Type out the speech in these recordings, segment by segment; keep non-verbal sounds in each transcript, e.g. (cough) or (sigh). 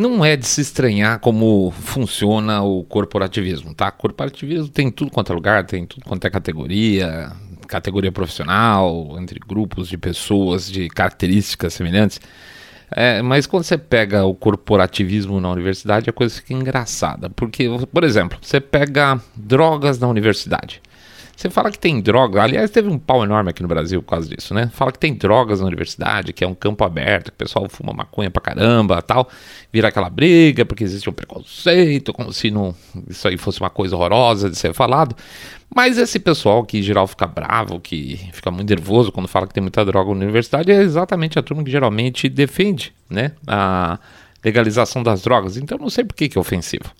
Não é de se estranhar como funciona o corporativismo, tá? Corporativismo tem tudo quanto é lugar, tem tudo quanto é categoria, categoria profissional, entre grupos de pessoas de características semelhantes. É, mas quando você pega o corporativismo na universidade, a coisa fica engraçada. Porque, por exemplo, você pega drogas na universidade. Você fala que tem droga, aliás, teve um pau enorme aqui no Brasil por causa disso, né? Fala que tem drogas na universidade, que é um campo aberto, que o pessoal fuma maconha pra caramba tal. Vira aquela briga, porque existe um preconceito, como se não, isso aí fosse uma coisa horrorosa de ser falado. Mas esse pessoal que em geral fica bravo, que fica muito nervoso quando fala que tem muita droga na universidade, é exatamente a turma que geralmente defende, né? A legalização das drogas. Então não sei por que, que é ofensivo.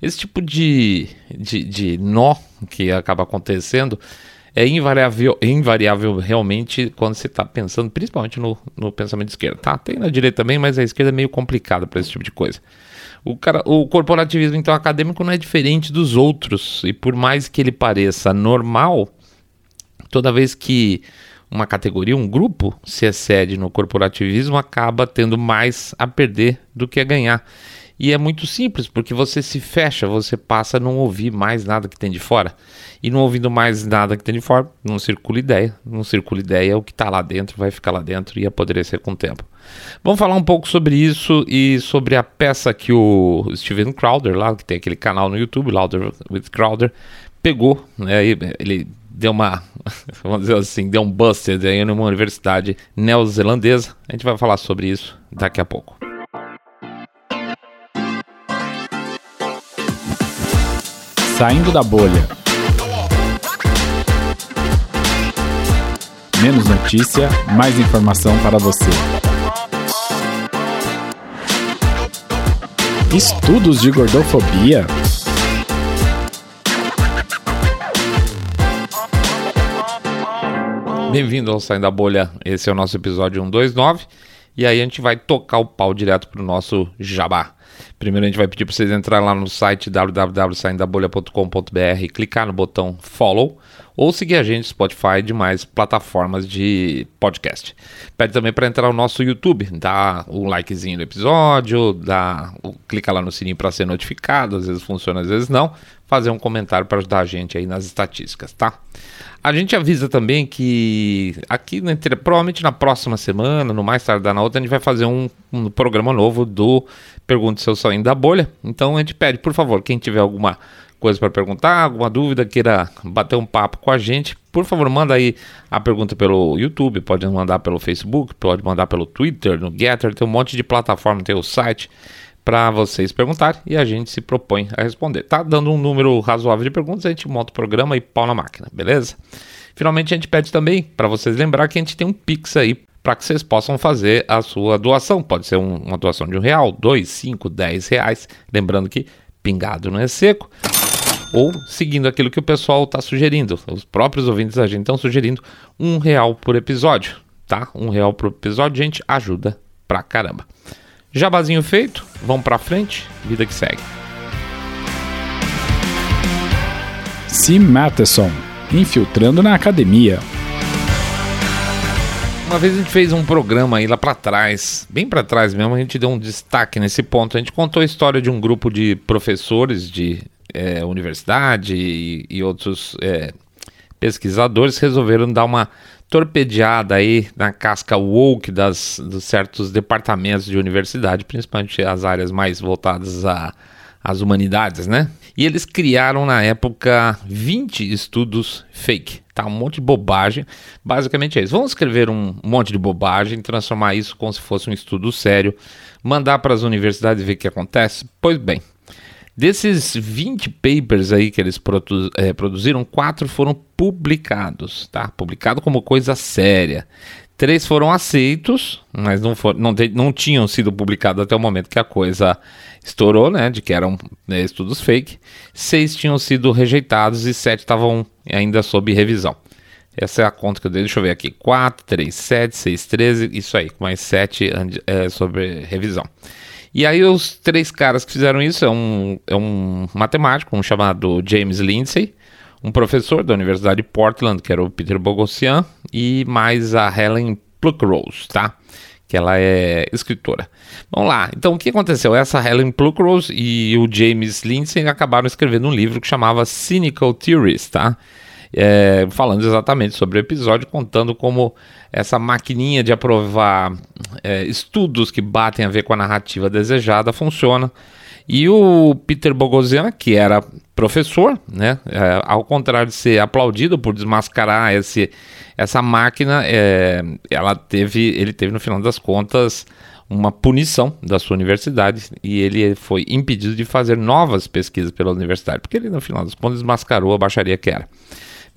Esse tipo de, de, de nó que acaba acontecendo é invariável, invariável realmente quando você está pensando, principalmente no, no pensamento de esquerda. Tá, tem na direita também, mas a esquerda é meio complicada para esse tipo de coisa. O, cara, o corporativismo então acadêmico não é diferente dos outros e por mais que ele pareça normal, toda vez que uma categoria, um grupo se excede no corporativismo, acaba tendo mais a perder do que a ganhar. E é muito simples, porque você se fecha, você passa a não ouvir mais nada que tem de fora. E não ouvindo mais nada que tem de fora, não circula ideia. Não circula ideia, o que está lá dentro vai ficar lá dentro e apodrecer com o tempo. Vamos falar um pouco sobre isso e sobre a peça que o Steven Crowder, lá que tem aquele canal no YouTube, Louder with Crowder, pegou, né? Ele deu uma, (laughs) vamos dizer assim, deu um busted aí numa universidade neozelandesa. A gente vai falar sobre isso daqui a pouco. Saindo da bolha. Menos notícia, mais informação para você. Estudos de gordofobia? Bem-vindo ao Saindo da Bolha, esse é o nosso episódio 129 e aí a gente vai tocar o pau direto pro nosso jabá. Primeiro a gente vai pedir para vocês entrar lá no site www.saindabolha.com.br, clicar no botão follow ou seguir a gente no Spotify e demais plataformas de podcast. Pede também para entrar no nosso YouTube, dá um likezinho no episódio, dá, clica lá no sininho para ser notificado, às vezes funciona, às vezes não, fazer um comentário para ajudar a gente aí nas estatísticas, tá? A gente avisa também que aqui, né, provavelmente na próxima semana, no mais tarde na outra, a gente vai fazer um, um programa novo do Pergunte Seu Saindo da Bolha. Então a gente pede, por favor, quem tiver alguma coisa para perguntar, alguma dúvida, queira bater um papo com a gente, por favor, manda aí a pergunta pelo YouTube, pode mandar pelo Facebook, pode mandar pelo Twitter, no Getter, tem um monte de plataforma, tem o site para vocês perguntarem e a gente se propõe a responder. Tá dando um número razoável de perguntas, a gente monta o programa e pau na máquina, beleza? Finalmente a gente pede também para vocês lembrar que a gente tem um Pix aí para que vocês possam fazer a sua doação. Pode ser um, uma doação de um real, dois, cinco, dez reais. Lembrando que pingado não é seco. Ou seguindo aquilo que o pessoal está sugerindo. Os próprios ouvintes da gente estão sugerindo um real por episódio, tá? Um real por episódio, gente, ajuda pra caramba. Jabazinho feito, vamos pra frente, vida que segue. Sim Matheson, infiltrando na academia. Uma vez a gente fez um programa aí lá para trás, bem para trás mesmo, a gente deu um destaque nesse ponto. A gente contou a história de um grupo de professores de é, universidade e, e outros é, pesquisadores resolveram dar uma torpedeada aí na casca woke das, dos certos departamentos de universidade, principalmente as áreas mais voltadas às humanidades, né? E eles criaram na época 20 estudos fake, tá? Um monte de bobagem. Basicamente é isso. Vamos escrever um monte de bobagem, transformar isso como se fosse um estudo sério, mandar para as universidades ver o que acontece? Pois bem, Desses 20 papers aí que eles produ é, produziram, quatro foram publicados, tá? Publicado como coisa séria. Três foram aceitos, mas não, for, não, não tinham sido publicados até o momento que a coisa estourou, né? De que eram né, estudos fake. Seis tinham sido rejeitados e sete estavam ainda sob revisão. Essa é a conta que eu dei. Deixa eu ver aqui. 4, 3, 7, 6, 13. Isso aí, mais 7 é, sobre revisão. E aí os três caras que fizeram isso é um, é um matemático, um chamado James Lindsay, um professor da Universidade de Portland, que era o Peter Bogosian, e mais a Helen Pluckrose, tá? que ela é escritora. Vamos lá, então o que aconteceu? Essa Helen Pluckrose e o James Lindsay acabaram escrevendo um livro que chamava Cynical Theories, tá? É, falando exatamente sobre o episódio, contando como essa maquininha de aprovar é, estudos que batem a ver com a narrativa desejada funciona. E o Peter Bogosian, que era professor, né, é, ao contrário de ser aplaudido por desmascarar esse, essa máquina, é, ela teve, ele teve no final das contas uma punição da sua universidade e ele foi impedido de fazer novas pesquisas pela universidade, porque ele no final das contas desmascarou a baixaria que era.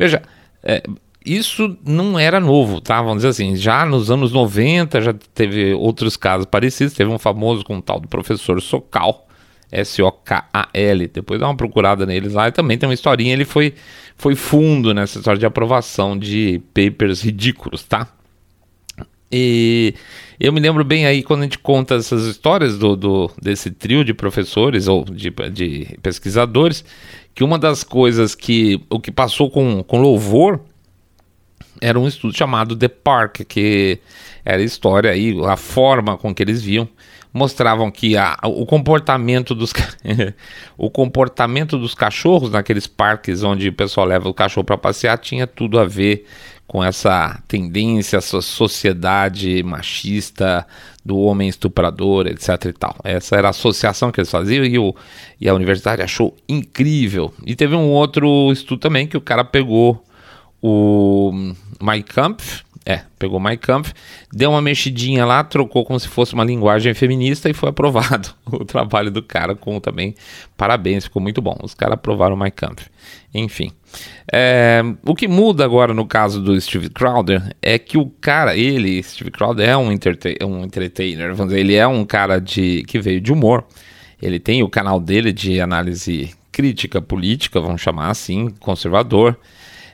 Veja, é, isso não era novo, tá? Vamos dizer assim, já nos anos 90 já teve outros casos parecidos, teve um famoso com o tal do professor Sokal, S-O-K-A-L, depois dá uma procurada neles lá, e também tem uma historinha, ele foi, foi fundo nessa história de aprovação de papers ridículos, tá? E eu me lembro bem aí quando a gente conta essas histórias do, do desse trio de professores ou de, de pesquisadores, que uma das coisas que o que passou com, com louvor era um estudo chamado The Park, que era história aí, a forma com que eles viam, mostravam que a, o comportamento dos (laughs) o comportamento dos cachorros naqueles parques onde o pessoal leva o cachorro para passear tinha tudo a ver com essa tendência, essa sociedade machista do homem estuprador, etc e tal. Essa era a associação que eles faziam e, o, e a universidade achou incrível. E teve um outro estudo também que o cara pegou o Mein Kampf, é, pegou Mein Kampf, deu uma mexidinha lá, trocou como se fosse uma linguagem feminista e foi aprovado (laughs) o trabalho do cara com também parabéns, ficou muito bom. Os caras aprovaram Mein Kampf. Enfim, é, o que muda agora no caso do Steve Crowder é que o cara, ele, Steve Crowder é um, um entertainer, vamos dizer, ele é um cara de que veio de humor. Ele tem o canal dele de análise crítica política, vamos chamar assim, conservador.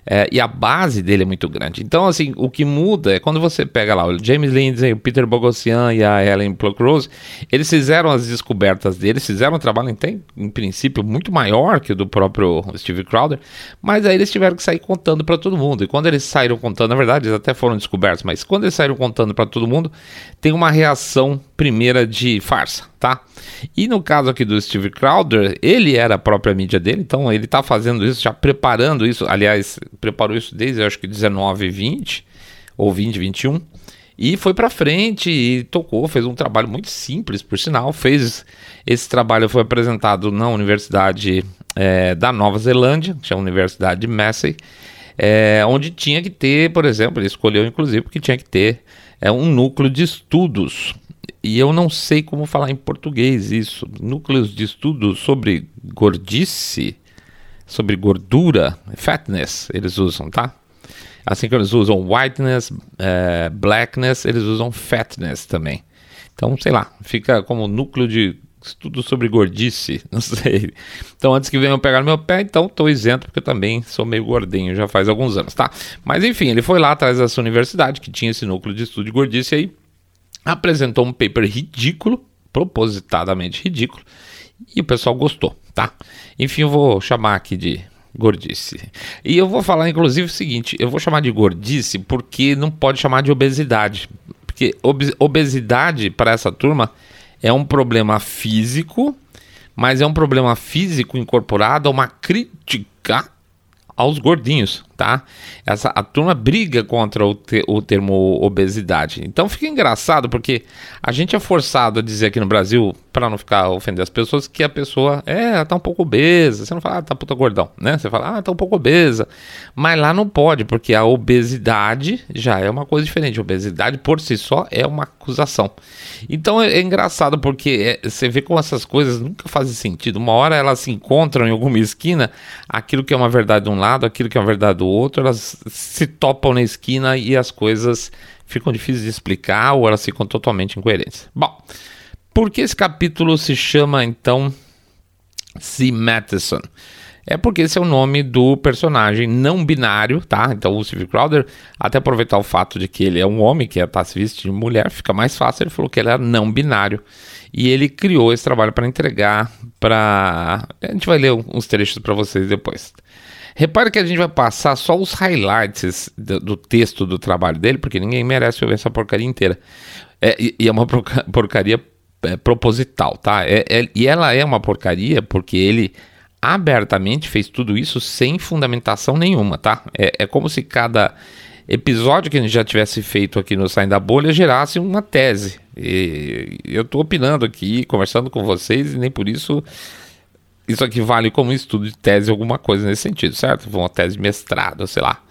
É, e a base dele é muito grande. Então, assim, o que muda é quando você pega lá o James Lindsay, o Peter Bogosian e a Ellen Pluckrose, eles fizeram as descobertas deles, fizeram um trabalho, em, em princípio, muito maior que o do próprio Steve Crowder, mas aí eles tiveram que sair contando para todo mundo. E quando eles saíram contando, na verdade, eles até foram descobertos, mas quando eles saíram contando para todo mundo, tem uma reação primeira de farsa, tá? E no caso aqui do Steve Crowder, ele era a própria mídia dele, então ele está fazendo isso, já preparando isso, aliás, preparou isso desde acho que 19, 20 ou 20, 21 e foi para frente e tocou, fez um trabalho muito simples, por sinal, fez esse trabalho foi apresentado na Universidade é, da Nova Zelândia, que é a Universidade de Massey, é, onde tinha que ter, por exemplo, ele escolheu inclusive porque tinha que ter é, um núcleo de estudos e eu não sei como falar em português isso. Núcleos de estudos sobre gordice, sobre gordura, fatness, eles usam, tá? Assim que eles usam whiteness, é, blackness, eles usam fatness também. Então, sei lá, fica como núcleo de estudo sobre gordice, (laughs) não sei. Então, antes que venham pegar meu pé, então estou isento, porque também sou meio gordinho, já faz alguns anos, tá? Mas enfim, ele foi lá atrás dessa universidade que tinha esse núcleo de estudo de gordice aí apresentou um paper ridículo, propositadamente ridículo, e o pessoal gostou, tá? Enfim, eu vou chamar aqui de gordice. E eu vou falar inclusive o seguinte, eu vou chamar de gordice porque não pode chamar de obesidade, porque obesidade para essa turma é um problema físico, mas é um problema físico incorporado a uma crítica aos gordinhos, tá? Essa, a turma briga contra o, te, o termo obesidade. Então fica engraçado porque a gente é forçado a dizer aqui no Brasil, para não ficar ofendendo as pessoas, que a pessoa é, tá um pouco obesa. Você não fala, ah, tá puta gordão, né? Você fala, ah, tá um pouco obesa. Mas lá não pode, porque a obesidade já é uma coisa diferente. A obesidade por si só é uma acusação. Então é, é engraçado porque é, você vê como essas coisas nunca fazem sentido. Uma hora elas se encontram em alguma esquina, aquilo que é uma verdade de um lado, aquilo que é uma verdade do outro, elas se topam na esquina e as coisas ficam difíceis de explicar ou elas ficam totalmente incoerentes. Bom, por que esse capítulo se chama então C. Matheson? É porque esse é o nome do personagem não binário, tá? Então o Steve Crowder, até aproveitar o fato de que ele é um homem que está se vestindo de mulher, fica mais fácil. Ele falou que ele era não binário e ele criou esse trabalho para entregar para. A gente vai ler uns trechos para vocês depois. Repare que a gente vai passar só os highlights do, do, texto do trabalho dele, porque ninguém merece ouvir essa porcaria inteira. É, e, e é uma (laughs) porcaria é, proposital, tá? É, é, e ela é uma porcaria porque ele abertamente fez tudo isso sem fundamentação nenhuma, tá? É, é como se cada episódio que a gente já tivesse feito aqui no Saindo da Bolha gerasse uma tese. E eu estou opinando aqui, conversando com vocês, e nem por isso isso aqui vale como estudo de tese, alguma coisa nesse sentido, certo? Uma tese de mestrado, sei lá.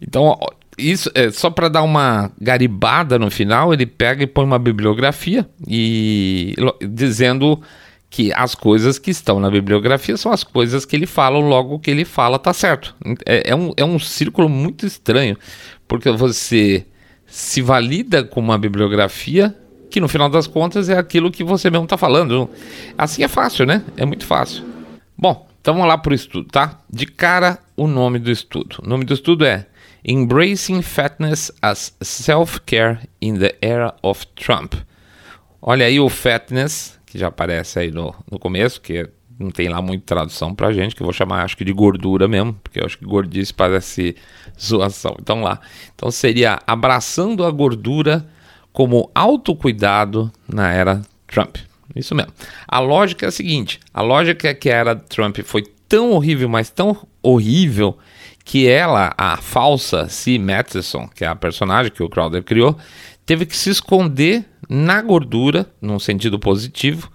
Então, isso é só para dar uma garibada no final, ele pega e põe uma bibliografia e dizendo que as coisas que estão na bibliografia são as coisas que ele fala, logo que ele fala tá certo. É, é, um, é um círculo muito estranho, porque você se valida com uma bibliografia que no final das contas é aquilo que você mesmo está falando. Assim é fácil, né? É muito fácil. Bom, então vamos lá para o estudo, tá? De cara, o nome do estudo. O nome do estudo é Embracing Fatness as Self-Care in the Era of Trump. Olha aí o fatness, que já aparece aí no, no começo, que não tem lá muita tradução pra gente, que eu vou chamar acho que de gordura mesmo, porque eu acho que gordice parece zoação. Então lá. Então seria abraçando a gordura como autocuidado na era Trump. Isso mesmo. A lógica é a seguinte: a lógica é que a era Trump foi tão horrível, mas tão horrível, que ela, a falsa C. Matheson, que é a personagem que o Crowder criou, teve que se esconder na gordura, num sentido positivo,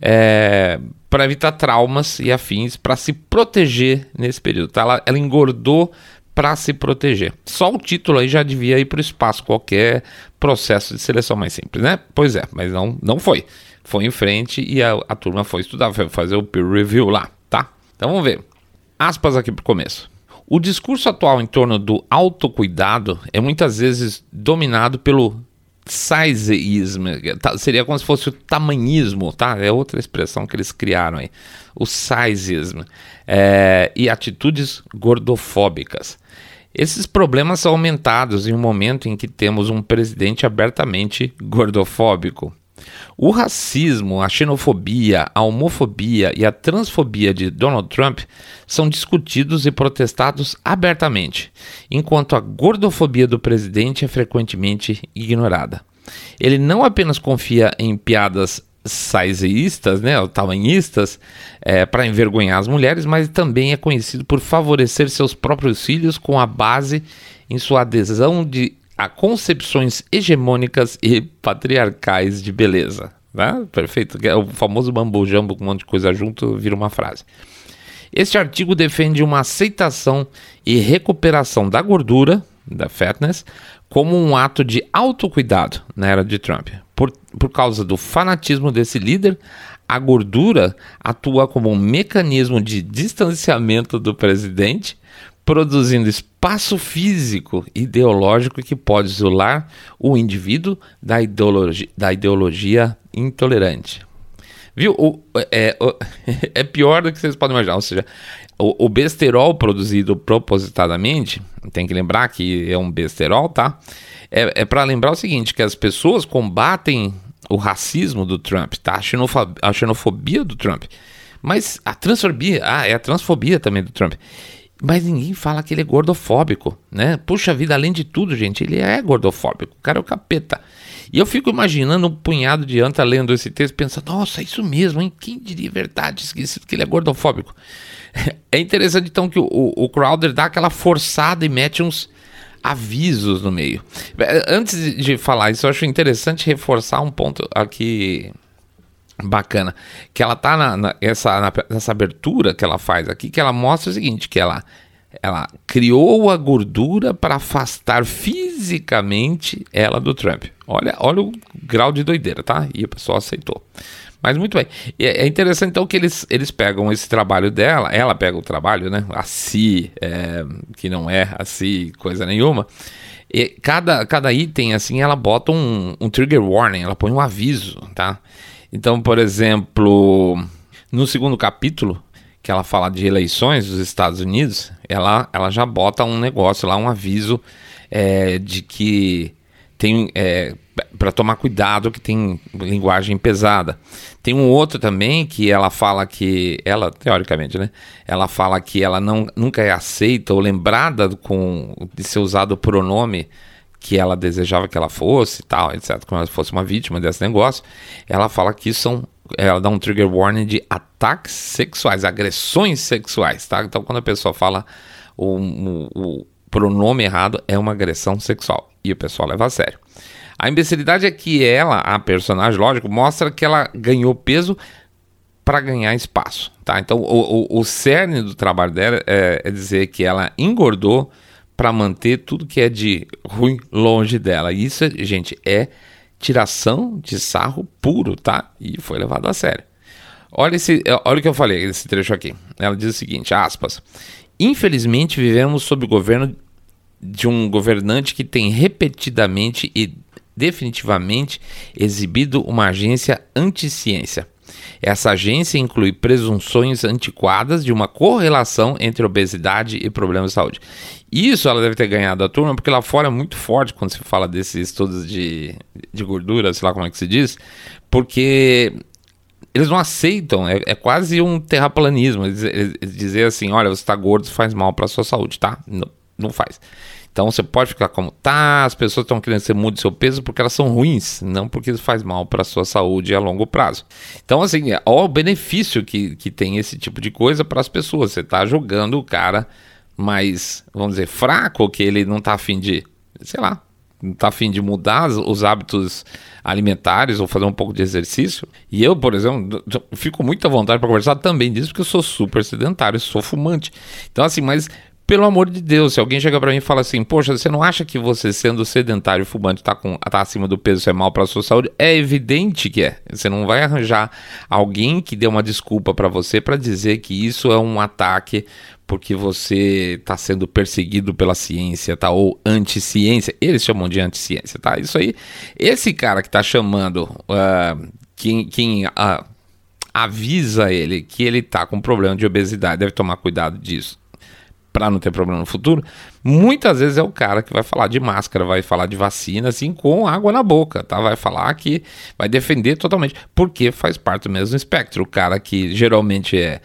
é, para evitar traumas e afins, para se proteger nesse período. Tá? Ela, ela engordou para se proteger. Só o título aí já devia ir para o espaço, qualquer processo de seleção mais simples, né? Pois é, mas não, não foi. Foi em frente e a, a turma foi estudar, foi fazer o peer review lá, tá? Então vamos ver. Aspas aqui para o começo. O discurso atual em torno do autocuidado é muitas vezes dominado pelo sizeismo, tá, seria como se fosse o tamanhismo, tá? É outra expressão que eles criaram aí. O sizeismo. É, e atitudes gordofóbicas. Esses problemas são aumentados em um momento em que temos um presidente abertamente gordofóbico. O racismo, a xenofobia, a homofobia e a transfobia de Donald Trump são discutidos e protestados abertamente, enquanto a gordofobia do presidente é frequentemente ignorada. Ele não apenas confia em piadas sizeístas, né, ou tamanhistas, é, para envergonhar as mulheres, mas também é conhecido por favorecer seus próprios filhos com a base em sua adesão de a concepções hegemônicas e patriarcais de beleza. Né? Perfeito. É o famoso bambu jambo com um monte de coisa junto vira uma frase. Este artigo defende uma aceitação e recuperação da gordura, da fatness, como um ato de autocuidado na era de Trump. Por, por causa do fanatismo desse líder, a gordura atua como um mecanismo de distanciamento do presidente produzindo espaço físico ideológico que pode isolar o indivíduo da ideologia, da ideologia intolerante. Viu? O, é, o, (laughs) é pior do que vocês podem imaginar. Ou seja, o, o besterol produzido propositadamente, tem que lembrar que é um besterol, tá? É, é para lembrar o seguinte: que as pessoas combatem o racismo do Trump, tá? A a xenofobia do Trump. Mas a transfobia, ah, é a transfobia também do Trump. Mas ninguém fala que ele é gordofóbico, né? Puxa vida, além de tudo, gente, ele é gordofóbico. O cara é o capeta. E eu fico imaginando um punhado de anta lendo esse texto, pensando, nossa, isso mesmo, hein? Quem diria verdade esquecido que ele é gordofóbico? (laughs) É interessante, então, que o, o Crowder dá aquela forçada e mete uns avisos no meio. Antes de falar isso, eu acho interessante reforçar um ponto aqui bacana, que ela tá na, na essa, na, nessa abertura que ela faz aqui, que ela mostra o seguinte, que ela ela criou a gordura para afastar fisicamente ela do Trump. Olha, olha o grau de doideira, tá? E o pessoal aceitou. Mas muito bem. É interessante então que eles, eles pegam esse trabalho dela, ela pega o trabalho, né? A si, é, que não é a si, coisa nenhuma. E cada, cada item, assim, ela bota um, um trigger warning, ela põe um aviso, tá? Então, por exemplo, no segundo capítulo, que ela fala de eleições dos Estados Unidos, ela, ela já bota um negócio lá, um aviso é, de que tem é, para tomar cuidado que tem linguagem pesada. Tem um outro também que ela fala que ela teoricamente, né? Ela fala que ela não nunca é aceita ou lembrada com de ser usado o pronome que ela desejava que ela fosse, tal, etc, como ela fosse uma vítima desse negócio, ela fala que são ela dá um trigger warning de ataques sexuais, agressões sexuais, tá? Então quando a pessoa fala o, o, o pronome errado é uma agressão sexual e o pessoal leva a sério. A imbecilidade é que ela, a personagem, lógico, mostra que ela ganhou peso para ganhar espaço, tá? Então, o, o, o cerne do trabalho dela é, é dizer que ela engordou para manter tudo que é de ruim longe dela. Isso, gente, é tiração de sarro puro, tá? E foi levado a sério. Olha, esse, olha o que eu falei, esse trecho aqui. Ela diz o seguinte, aspas, Infelizmente vivemos sob o governo de um governante que tem repetidamente e definitivamente exibido uma agência anti-ciência. Essa agência inclui presunções antiquadas de uma correlação entre obesidade e problemas de saúde. Isso ela deve ter ganhado a turma, porque lá fora é muito forte quando se fala desses estudos de, de gordura, sei lá como é que se diz, porque eles não aceitam, é, é quase um terraplanismo. Eles, eles, eles dizer assim: olha, você está gordo, faz mal para sua saúde, tá? Não, não faz. Então você pode ficar como tá, as pessoas estão querendo que você mude seu peso porque elas são ruins, não porque isso faz mal para a sua saúde a longo prazo. Então, assim, olha o benefício que, que tem esse tipo de coisa para as pessoas. Você está jogando o cara mais, vamos dizer, fraco, que ele não está afim de, sei lá, não está afim de mudar os hábitos alimentares ou fazer um pouco de exercício. E eu, por exemplo, fico muito à vontade para conversar também disso, porque eu sou super sedentário, sou fumante. Então, assim, mas pelo amor de Deus, se alguém chega para mim e fala assim, poxa, você não acha que você sendo sedentário e fumante está tá acima do peso, isso é mal para a sua saúde? É evidente que é. Você não vai arranjar alguém que dê uma desculpa para você para dizer que isso é um ataque porque você está sendo perseguido pela ciência, tá? Ou anti-ciência. Eles chamam de anti-ciência, tá? Isso aí. Esse cara que está chamando uh, quem, quem uh, avisa ele que ele está com problema de obesidade, deve tomar cuidado disso para não ter problema no futuro, muitas vezes é o cara que vai falar de máscara, vai falar de vacina, assim, com água na boca, tá? Vai falar que vai defender totalmente, porque faz parte do mesmo espectro. O cara que geralmente é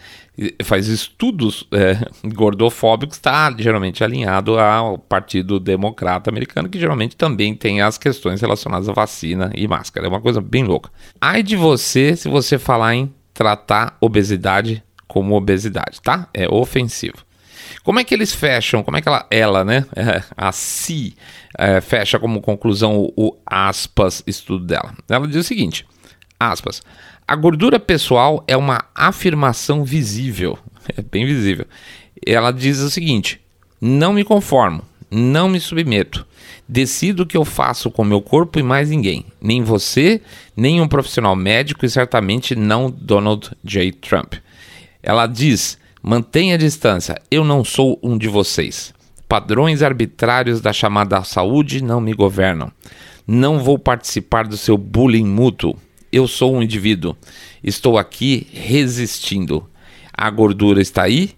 faz estudos é, (laughs) gordofóbicos está geralmente alinhado ao Partido Democrata Americano, que geralmente também tem as questões relacionadas à vacina e máscara. É uma coisa bem louca. Ai de você se você falar em tratar obesidade como obesidade, tá? É ofensivo. Como é que eles fecham? Como é que ela, ela né, (laughs) a Si, é, fecha como conclusão o, o aspas estudo dela? Ela diz o seguinte, aspas, a gordura pessoal é uma afirmação visível, (laughs) é bem visível. Ela diz o seguinte, não me conformo, não me submeto. Decido o que eu faço com meu corpo e mais ninguém. Nem você, nem um profissional médico e certamente não Donald J. Trump. Ela diz: Mantenha a distância, eu não sou um de vocês. Padrões arbitrários da chamada saúde não me governam. Não vou participar do seu bullying mútuo. Eu sou um indivíduo. Estou aqui resistindo. A gordura está aí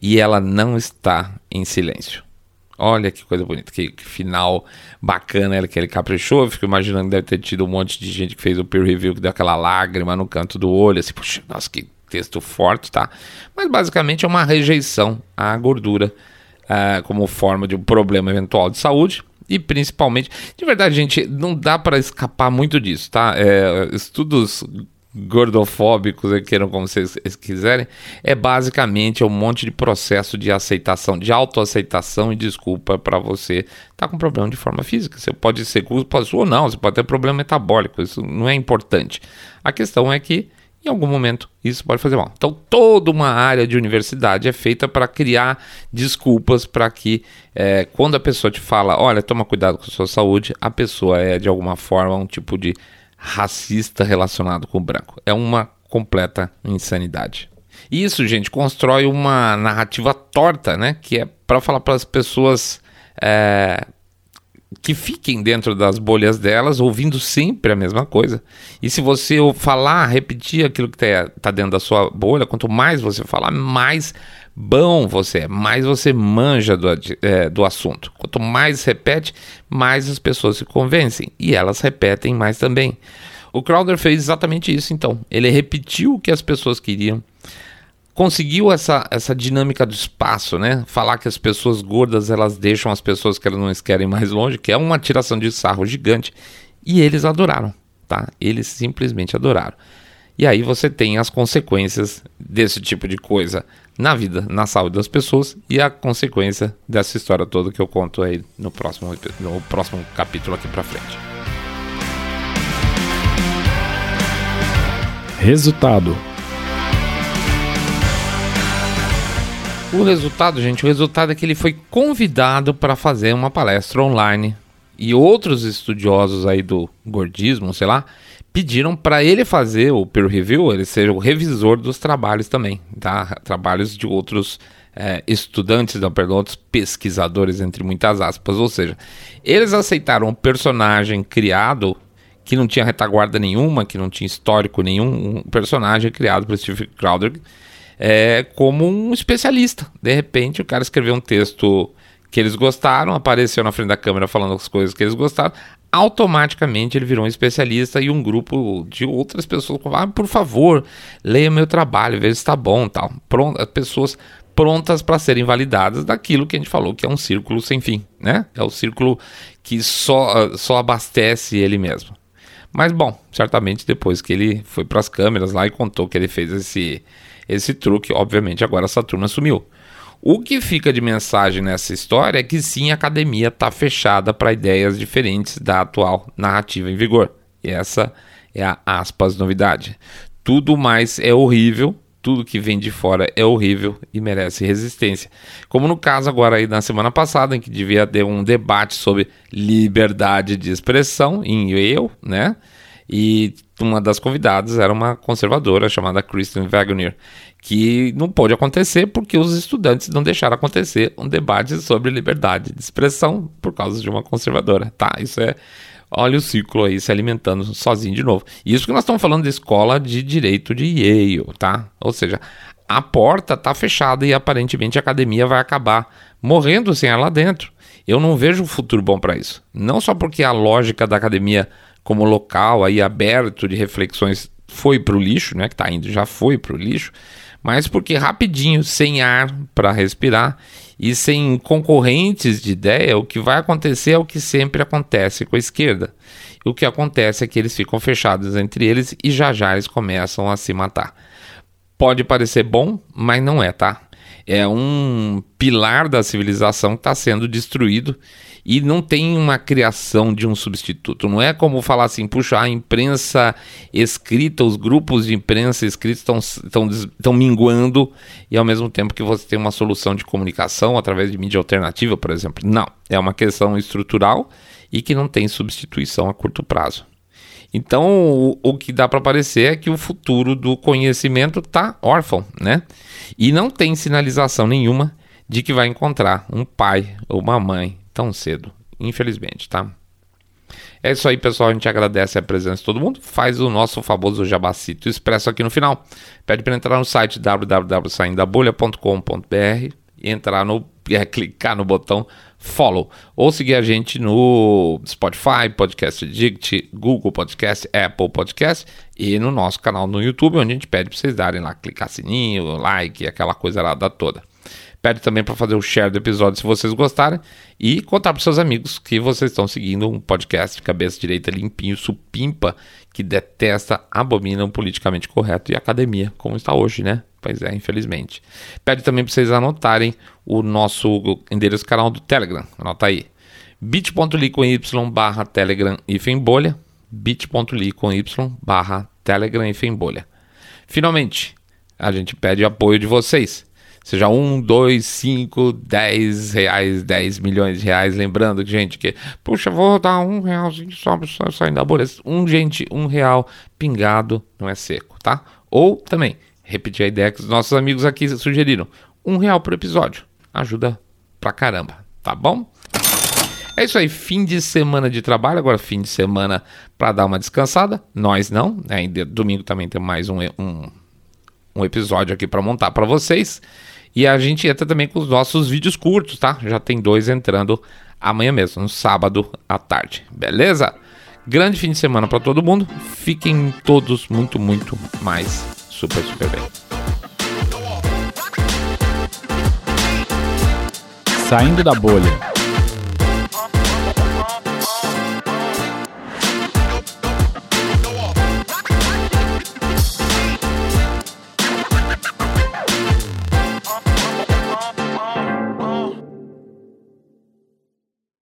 e ela não está em silêncio. Olha que coisa bonita, que, que final bacana que ele caprichou. Eu fico imaginando que deve ter tido um monte de gente que fez o peer review que deu aquela lágrima no canto do olho, assim, puxa, nossa, que texto forte, tá? Mas basicamente é uma rejeição à gordura uh, como forma de um problema eventual de saúde. E principalmente, de verdade, gente, não dá para escapar muito disso, tá? É, estudos gordofóbicos, queiram como vocês quiserem, é basicamente um monte de processo de aceitação, de autoaceitação e desculpa para você estar tá com problema de forma física. Você pode ser culpa sua ou não, você pode ter problema metabólico, isso não é importante. A questão é que em algum momento isso pode fazer mal. Então, toda uma área de universidade é feita para criar desculpas para que, é, quando a pessoa te fala, olha, toma cuidado com a sua saúde, a pessoa é de alguma forma um tipo de racista relacionado com o branco. É uma completa insanidade. Isso, gente, constrói uma narrativa torta, né? Que é para falar para as pessoas é, que fiquem dentro das bolhas delas, ouvindo sempre a mesma coisa. E se você falar, repetir aquilo que está tá dentro da sua bolha, quanto mais você falar, mais bom você é, mais você manja do, é, do assunto. Quanto mais repete, mais as pessoas se convencem. E elas repetem mais também. O Crowder fez exatamente isso, então. Ele repetiu o que as pessoas queriam conseguiu essa, essa dinâmica do espaço né? Falar que as pessoas gordas elas deixam as pessoas que elas não querem mais longe, que é uma tiração de sarro gigante. E eles adoraram, tá? Eles simplesmente adoraram. E aí você tem as consequências desse tipo de coisa na vida, na saúde das pessoas e a consequência dessa história toda que eu conto aí no próximo, no próximo capítulo aqui pra frente. Resultado: O resultado, gente, o resultado é que ele foi convidado para fazer uma palestra online e outros estudiosos aí do gordismo, sei lá, pediram para ele fazer o peer review, ele seja o revisor dos trabalhos também, tá? Trabalhos de outros é, estudantes, não, perdão, outros pesquisadores, entre muitas aspas. Ou seja, eles aceitaram um personagem criado que não tinha retaguarda nenhuma, que não tinha histórico nenhum, um personagem criado por Steve Crowder é, como um especialista. De repente, o cara escreveu um texto que eles gostaram, apareceu na frente da câmera falando as coisas que eles gostaram, automaticamente ele virou um especialista e um grupo de outras pessoas ah, por favor, leia meu trabalho, veja se está bom, tal. Pronto, pessoas prontas para serem validadas daquilo que a gente falou que é um círculo sem fim, né? É o círculo que só, só abastece ele mesmo. Mas bom, certamente depois que ele foi para as câmeras lá e contou que ele fez esse esse truque, obviamente, agora essa turma sumiu. O que fica de mensagem nessa história é que sim, a academia está fechada para ideias diferentes da atual narrativa em vigor. E essa é a aspas novidade. Tudo mais é horrível, tudo que vem de fora é horrível e merece resistência. Como no caso agora aí na semana passada, em que devia ter um debate sobre liberdade de expressão em Yale, né? E uma das convidadas era uma conservadora chamada Kristen Wagner, que não pôde acontecer porque os estudantes não deixaram acontecer um debate sobre liberdade de expressão por causa de uma conservadora. Tá, isso é. Olha o ciclo aí se alimentando sozinho de novo. Isso que nós estamos falando de escola de direito de Yale, tá? Ou seja, a porta está fechada e aparentemente a academia vai acabar morrendo sem ela dentro. Eu não vejo um futuro bom para isso. Não só porque a lógica da academia como local aí aberto de reflexões foi para o lixo, né, que está indo, já foi para o lixo, mas porque rapidinho, sem ar para respirar e sem concorrentes de ideia, o que vai acontecer é o que sempre acontece com a esquerda. O que acontece é que eles ficam fechados entre eles e já já eles começam a se matar. Pode parecer bom, mas não é, tá? É um pilar da civilização que está sendo destruído e não tem uma criação de um substituto. Não é como falar assim, puxa, a imprensa escrita, os grupos de imprensa escritos estão minguando e ao mesmo tempo que você tem uma solução de comunicação através de mídia alternativa, por exemplo. Não, é uma questão estrutural e que não tem substituição a curto prazo. Então, o, o que dá para parecer é que o futuro do conhecimento está órfão, né? E não tem sinalização nenhuma de que vai encontrar um pai ou uma mãe tão cedo, infelizmente, tá? É isso aí, pessoal. A gente agradece a presença de todo mundo. Faz o nosso famoso jabacito expresso aqui no final. Pede para entrar no site www.saindabolha.com.br e entrar no é, clicar no botão follow ou seguir a gente no Spotify, Podcast Addict, Google Podcast, Apple Podcast e no nosso canal no YouTube, onde a gente pede para vocês darem lá, clicar sininho, like, aquela coisa lá da toda. Pede também para fazer o share do episódio se vocês gostarem e contar para seus amigos que vocês estão seguindo um podcast de cabeça direita limpinho, supimpa, que detesta, abomina o politicamente correto e academia, como está hoje, né? Pois é, infelizmente. Pede também para vocês anotarem o nosso endereço canal do Telegram. Anota aí. bit.ly com y barra telegram e bolha bit.ly com y barra telegram e bolha Finalmente, a gente pede apoio de vocês seja um, dois, cinco, dez reais, dez milhões de reais. Lembrando, gente, que, puxa, vou dar um realzinho só, só saindo da bolha. Um, gente, um real pingado não é seco, tá? Ou também, repetir a ideia que os nossos amigos aqui sugeriram: um real por episódio. Ajuda pra caramba, tá bom? É isso aí, fim de semana de trabalho, agora fim de semana para dar uma descansada. Nós não, né? Domingo também tem mais um, um, um episódio aqui para montar para vocês. E a gente entra também com os nossos vídeos curtos, tá? Já tem dois entrando amanhã mesmo, no sábado à tarde, beleza? Grande fim de semana para todo mundo. Fiquem todos muito, muito mais super, super bem. Saindo da bolha.